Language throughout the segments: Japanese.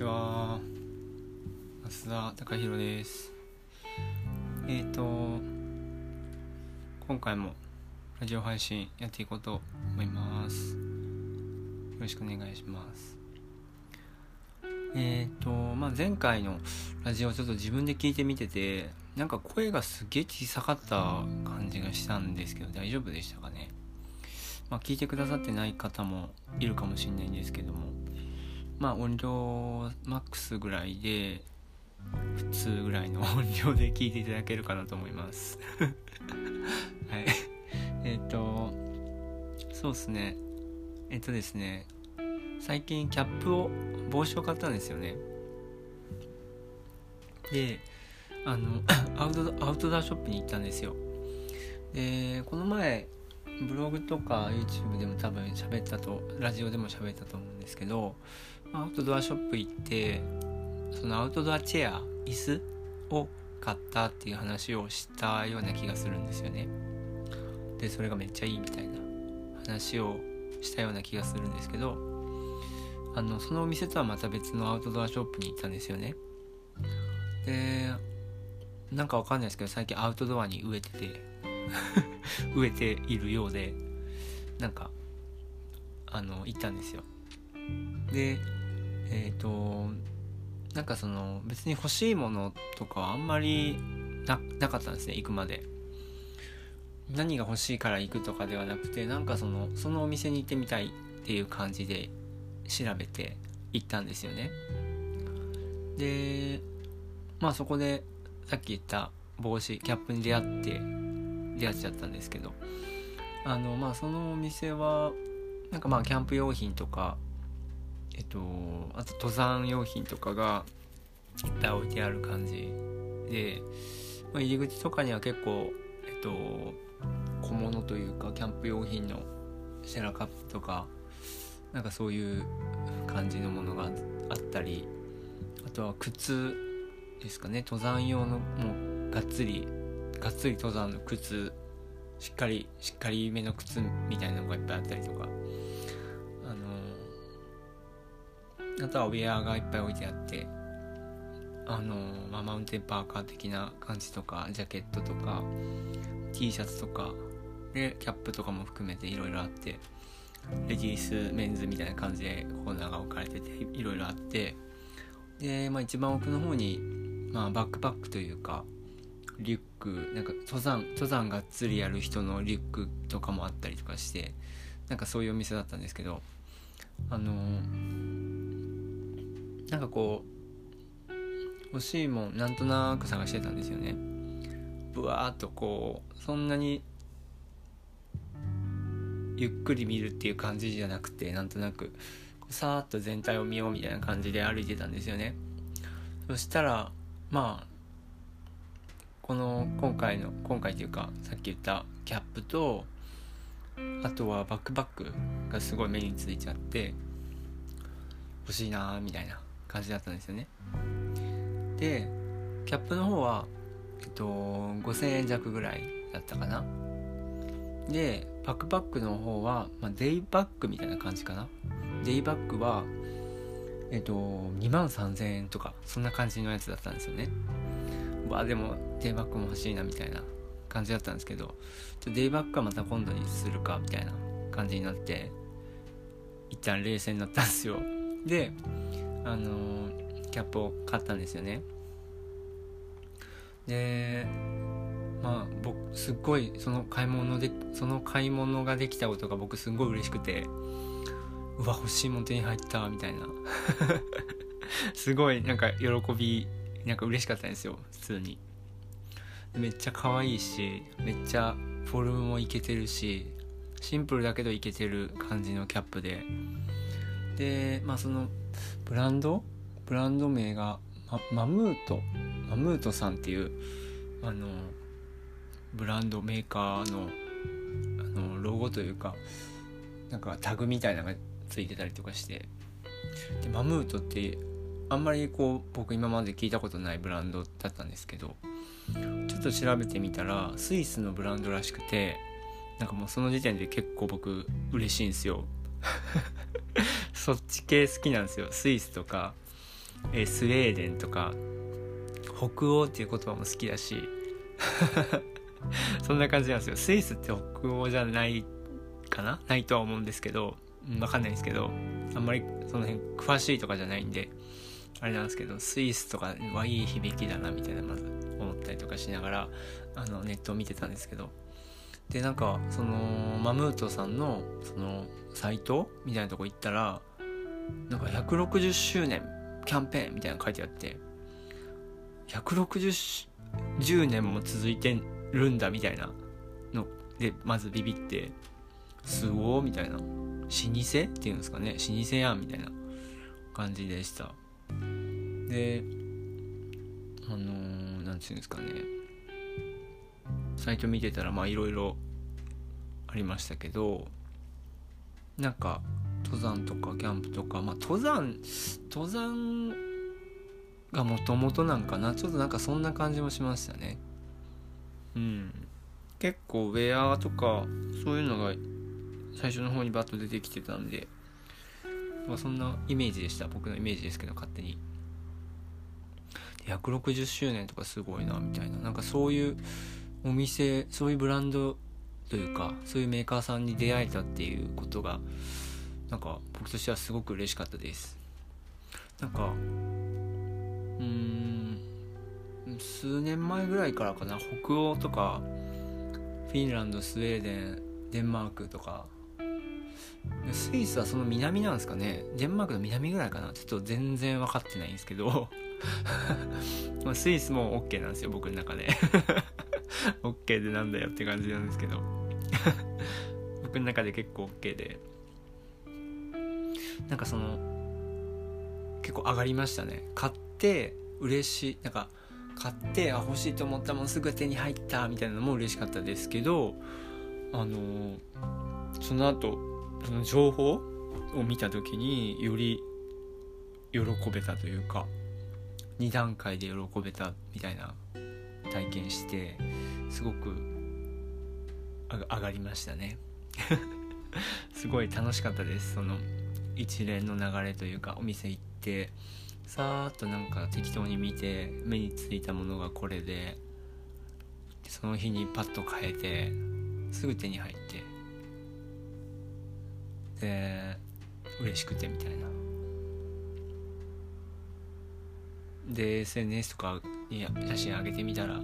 ちは。増田貴弘です。えっ、ー、と今回もラジオ配信やっていこうと思います。よろしくお願いします。えっ、ー、とまあ前回のラジオちょっと自分で聞いてみててなんか声がすげえ小さかった感じがしたんですけど大丈夫でしたかね？まあ聞いてくださってない方もいるかもしれないんですけども。まあ音量マックスぐらいで普通ぐらいの音量で聞いていただけるかなと思います。はい。えっ、ー、とそうっすね。えっ、ー、とですね。最近キャップを帽子を買ったんですよね。であの アウトアウトドアショップに行ったんですよ。でこの前ブログとか YouTube でも多分喋ったとラジオでも喋ったと思うんですけどアウトドアショップ行ってそのアウトドアチェア椅子を買ったっていう話をしたような気がするんですよね。でそれがめっちゃいいみたいな話をしたような気がするんですけどあのそのお店とはまた別のアウトドアショップに行ったんですよね。でなんかわかんないですけど最近アウトドアに植えてて 植えているようでなんかあの行ったんですよ。でえっ、ー、となんかその別に欲しいものとかはあんまりなかったんですね行くまで。何が欲しいから行くとかではなくてなんかそのそのお店に行ってみたいっていう感じで調べて行ったんですよね。でまあそこでさっき言った帽子キャップに出会って出会っちゃったんですけど。あのまあそのお店はなんかまあキャンプ用品とかえっとあと登山用品とかがいっぱい置いてある感じ。で、まあ、入り口とかには結構えっと小物というかキャンプ用品のシェラカップとかなんかそういう感じのものがあったりあとは靴ですかね。登山用のもうがっつりがっつり登山の靴しっかりしっかりめの靴みたいなのがいっぱいあったりとか。あとはウェアがいっぱい置いてあってあの、まあ、マウンテンパーカー的な感じとかジャケットとか T シャツとかでキャップとかも含めていろいろあってレディースメンズみたいな感じでコーナーが置かれてていろいろあってで、まあ、一番奥の方に、まあ、バックパックというかリュックなんか登山登山がっつりやる人のリュックとかもあったりとかしてなんかそういうお店だったんですけどあのなんかこう欲しいもんなんとなく探してたんですよね。ぶわーっとこうそんなにゆっくり見るっていう感じじゃなくてなんとなくさーっと全体を見ようみたいな感じで歩いてたんですよね。そしたらまあこの今回の今回というかさっき言ったキャップとあとはバックパックがすごい目についちゃって欲しいなーみたいな。感じだったんですよね。でキャップの方はえっと5000円弱ぐらいだったかな。でバックパックの方は、まあ、デイバッグみたいな感じかな。デイバッグはえっと2万3000円とかそんな感じのやつだったんですよね。わあでもデイバッグも欲しいなみたいな感じだったんですけどデイバッグはまた今度にするかみたいな感じになって一旦冷静になったんですよ。であのキャップを買ったんですよね。でまあ僕すっごいその買い物でその買い物ができたことが僕すっごい嬉しくてうわ欲しいもん手に入ったみたいな。すごいなんか喜びなんか嬉しかったんですよ普通に。めっちゃ可愛いしめっちゃフォルムもいけてるしシンプルだけどいけてる感じのキャップで。でまあそのブランド？ブランド名がマムート？マムートさんっていうあのブランドメーカーのあのロゴというかなんかタグみたいなのがついてたりとかして。でマムートってあんまりこう僕今まで聞いたことないブランドだったんですけどちょっと調べてみたらスイスのブランドらしくてなんかもうその時点で結構僕嬉しいんですよ。そっち系好きなんですよ。スイスとかえー、スウェーデンとか北欧っていう言葉も好きだし。そんな感じなんですよ。スイスって北欧じゃないかな？ないとは思うんですけど。分かんないんですけど。あんまりその辺詳しいとかじゃないんであれなんですけどスイスとかはいい響きだなみたいなまず思ったりとかしながらあのネットを見てたんですけど。でなんかそのマムートさんのそのサイトみたいなとこ行ったらなんか160周年キャンペーンみたいなの書いてあって160年も続いてるんだみたいなのでまずビビってすごーみたいな。老舗っていうんですかね。老舗やんみたいな感じでした。であのー、なんていうんですかね。サイト見てたらまあいろいろありましたけどなんか登山とかキャンプとかまあ登山登山がもともとなんかな。ちょっとなんかそんな感じもしましたね。うん。結構ウェアとかそういうのが最初の方にバッと出てきてたんで、まあ、そんなイメージでした。僕のイメージですけど勝手に。160周年とかすごいなみたいな。なんかそういうお店そういうブランドというかそういうメーカーさんに出会えたっていうことがなんか僕としてはすごく嬉しかったです。なんかうん数年前ぐらいからかな北欧とかフィンランドスウェーデンデンマークとか。スイスはその南なんですかね。デンマークの南ぐらいかな。ちょっと全然分かってないんですけど。まあスイスも OK なんですよ僕の中で。OK でなんだよって感じなんですけど。僕の中で結構 OK で。なんかその結構上がりましたね。買って嬉しいなんか買ってあ欲しいと思ったもんすぐ手に入ったみたいなのも嬉しかったですけどあのその後その情報を見た時により喜べたというか2段階で喜べたみたいな体験してすごく上がりましたね。すごい楽しかったですその。一連の流れというかお店行ってさーっとなんか適当に見て目についたものがこれでその日にパッと変えてすぐ手に入ってで嬉しくてみたいな。で SNS とかに写真上げてみたら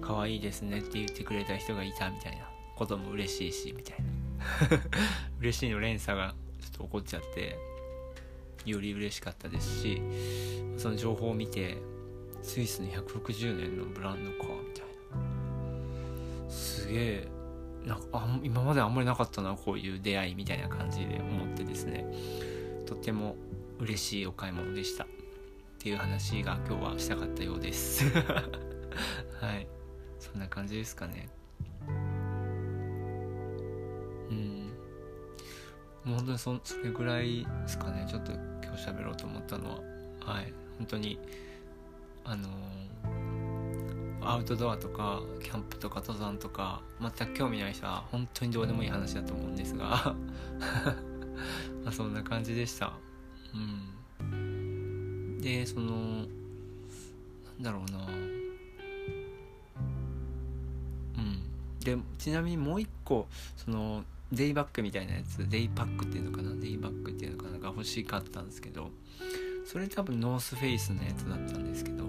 可愛いですねって言ってくれた人がいたみたいな。ことも嬉しいしみたいな。嬉しいの連鎖がっと起こっちゃってより嬉しかったですしその情報を見てスイスの160年のブランドかみたいな。すげえなんかあ今まであんまりなかったなこういう出会いみたいな感じで思ってですね。とっても嬉しいお買い物でした。っていう話が今日はしたかったようです。はい。そんな感じですかね。もう本当にそそれぐらいですかね。ちょっと今日喋ろうと思ったのは。はい。本当にあのー、アウトドアとかキャンプとか登山とか全く興味ない人は本当にどうでもいい話だと思うんですが。まあそんな感じでした。うん。でそのなんだろうな。うん。でちなみにもう一個そのデイバッグみたいなやつデイパックっていうのかなデイバッグっていうのかなが欲しかったんですけどそれ多分ノースフェイスのやつだったんですけど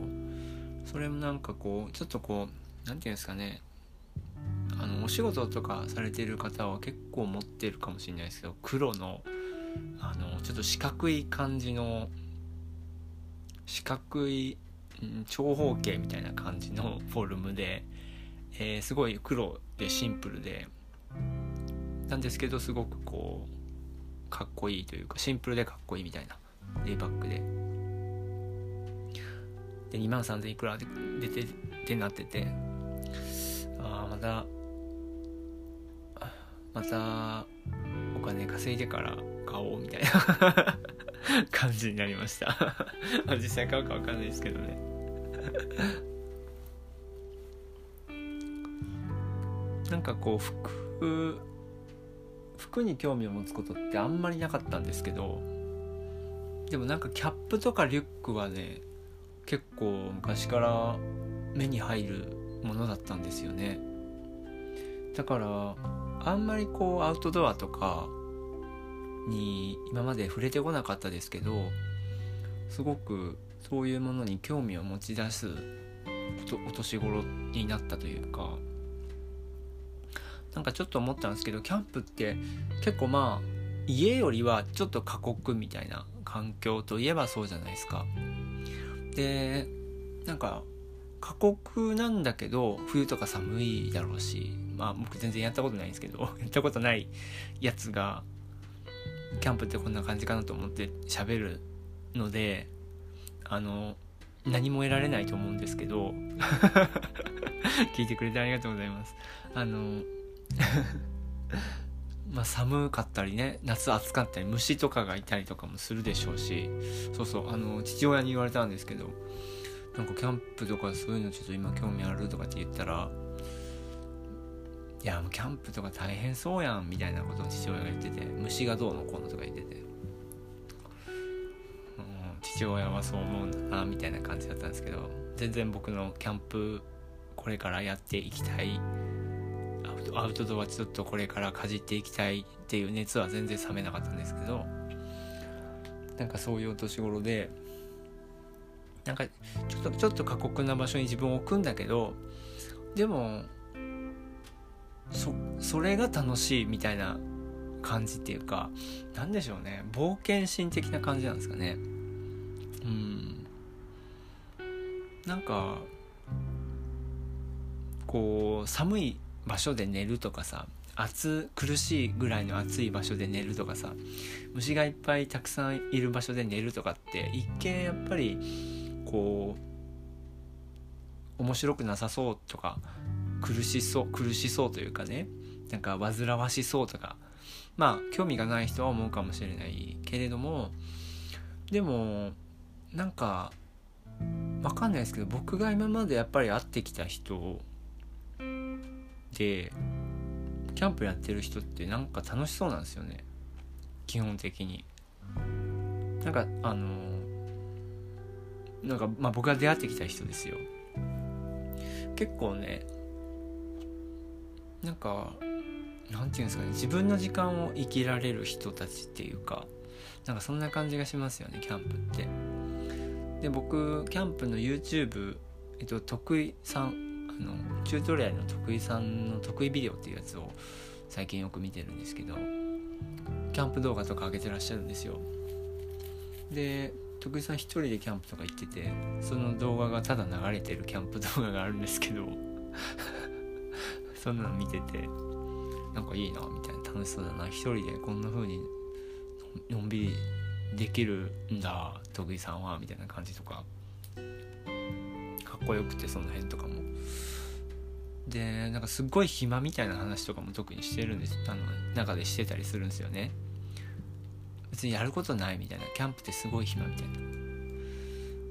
それもなんかこうちょっとこう何て言うんですかねあのお仕事とかされてる方は結構持ってるかもしれないですけど黒のあのちょっと四角い感じの四角い、長方形みたいな感じのフォルムで、えー、すごい黒でシンプルでなんですけどすごくこうかっこいいというかシンプルでかっこいいみたいなデイバッグで。で2万3000いくらで出てってなっててああまたまたお金稼いでから買おうみたいな 感じになりました。実際買うか分かんないですけどね。なんかこう服服に興味を持つことってあんまりなかったんですけどでもなんかキャップとかリュックはね結構昔から目に入るものだったんですよね。だからあんまりこうアウトドアとかに今まで触れてこなかったですけどすごくそういうものに興味を持ち出すお年頃になったというかなんかちょっと思ったんですけどキャンプって結構まあ家よりはちょっと過酷みたいな環境といえばそうじゃないですか。でなんか過酷なんだけど冬とか寒いだろうしまあ僕全然やったことないんですけど やったことないやつがキャンプってこんな感じかなと思って喋るのであの何も得られないと思うんですけど 聞いてくれてありがとうございますあの まあ寒かったりね夏暑かったり虫とかがいたりとかもするでしょうしそうそうあの父親に言われたんですけどなんかキャンプとかそういうのちょっと今興味あるとかって言ったらいやもうキャンプとか大変そうやんみたいなことを父親が言ってて虫がどうのこうのとか言ってて、うん、父親はそう思うんだなみたいな感じだったんですけど全然僕のキャンプこれからやっていきたいアウトドアちょっとこれからかじっていきたいっていう熱は全然冷めなかったんですけどなんかそういうお年頃でなんかちょっとちょっと過酷な場所に自分を置くんだけどでもそそれが楽しいみたいな感じっていうか何でしょうね。冒険心的な感じなんですかね。うん。なんかこう寒い場所で寝るとかさ暑苦しいぐらいの暑い場所で寝るとかさ虫がいっぱいたくさんいる場所で寝るとかって一見やっぱりこう面白くなさそうとか苦しそう苦しそうというかねなんか煩わしそうとかまあ興味がない人は思うかもしれないけれどもでもなんかわかんないですけど僕が今までやっぱり会ってきた人でキャンプやってる人ってなんか楽しそうなんですよね。基本的に。なんかあのなんかまあ僕が出会ってきた人ですよ。結構ねなんかなんていうんですかね自分の時間を生きられる人たちっていうかなんかそんな感じがしますよねキャンプって。で僕キャンプの YouTube えっと徳井さんのチュートリアルの徳井さんの得意ビデオっていうやつを最近よく見てるんですけどキャンプ動画とか上げてらっしゃるんですよ。で徳井さん一人でキャンプとか行っててその動画がただ流れてるキャンプ動画があるんですけど そんなの見ててなんかいいなみたいな楽しそうだな。一人でこんな風にのんびりできるんだ徳井さんはみたいな感じとか。っこよくてその辺とかも。でなんかすっごい暇みたいな話とかも特にしてるんです。あの中でしてたりするんですよね。別にやることないみたいな。キャンプってすごい暇みたいな。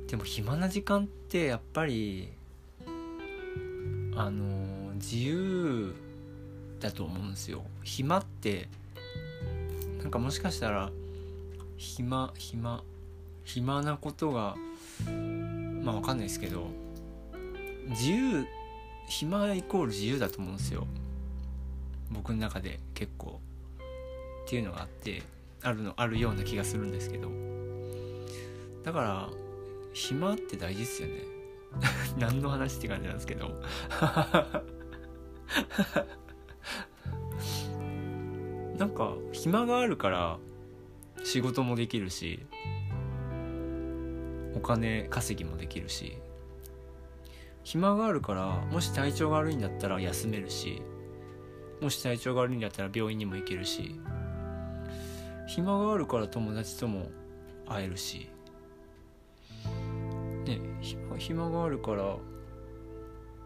でも暇な時間ってやっぱりあの自由だと思うんですよ。暇ってなんかもしかしたら暇暇暇なことがまあわかんないですけど自由暇イコール自由だと思うんですよ。僕の中で結構。っていうのがあってあるのあるような気がするんですけど。だから暇って大事っすよね。何の話って感じなんですけど。なんか暇があるから仕事もできるしお金稼ぎもできるし。暇があるからもし体調が悪いんだったら休めるしもし体調が悪いんだったら病院にも行けるし暇があるから友達とも会えるしね暇暇があるから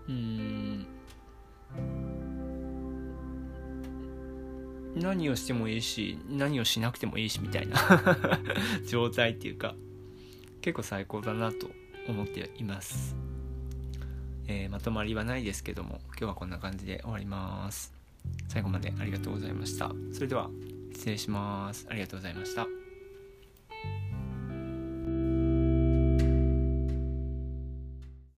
うん何をしてもいいし何をしなくてもいいしみたいな 状態っていうか結構最高だなと思っています、えー、まとまりはないですけども今日はこんな感じで終わります。最後までありがとうございました。それでは失礼します。ありがとうございました。